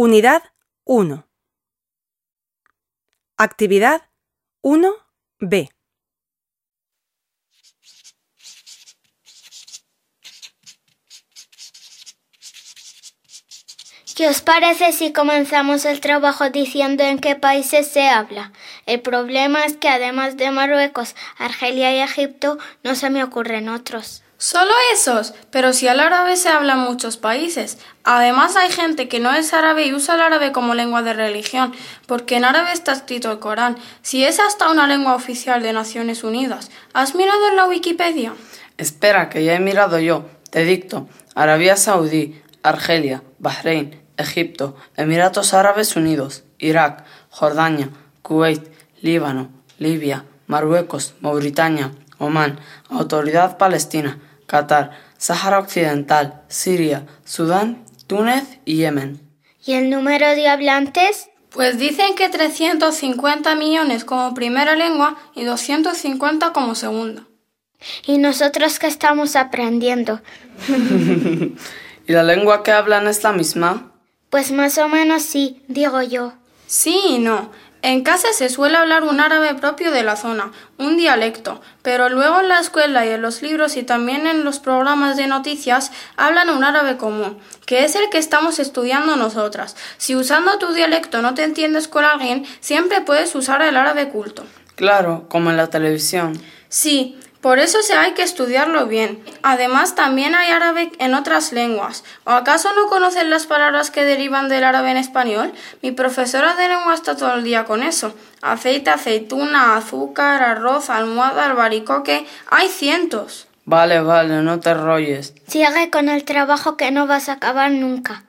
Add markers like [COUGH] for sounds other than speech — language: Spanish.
Unidad 1. Actividad 1B. ¿Qué os parece si comenzamos el trabajo diciendo en qué países se habla? El problema es que además de Marruecos, Argelia y Egipto, no se me ocurren otros. Solo esos, pero si el árabe se habla en muchos países. Además hay gente que no es árabe y usa el árabe como lengua de religión, porque en árabe está escrito el Corán. Si es hasta una lengua oficial de Naciones Unidas. ¿Has mirado en la Wikipedia? Espera, que ya he mirado yo. Te dicto. Arabia Saudí, Argelia, Bahrein, Egipto, Emiratos Árabes Unidos, Irak, Jordania, Kuwait, Líbano, Libia, Marruecos, Mauritania, Omán, Autoridad Palestina, Qatar, Sáhara Occidental, Siria, Sudán, Túnez y Yemen. ¿Y el número de hablantes? Pues dicen que 350 millones como primera lengua y 250 como segunda. ¿Y nosotros qué estamos aprendiendo? [LAUGHS] ¿Y la lengua que hablan es la misma? Pues más o menos sí, digo yo. Sí y no. En casa se suele hablar un árabe propio de la zona, un dialecto, pero luego en la escuela y en los libros y también en los programas de noticias hablan un árabe común, que es el que estamos estudiando nosotras. Si usando tu dialecto no te entiendes con alguien, siempre puedes usar el árabe culto. Claro, como en la televisión. Sí, por eso se hay que estudiarlo bien. Además, también hay árabe en otras lenguas. ¿O acaso no conocen las palabras que derivan del árabe en español? Mi profesora de lengua está todo el día con eso. Aceite, aceituna, azúcar, arroz, almohada, albaricoque. Hay cientos. Vale, vale, no te rolles. Sigue con el trabajo que no vas a acabar nunca.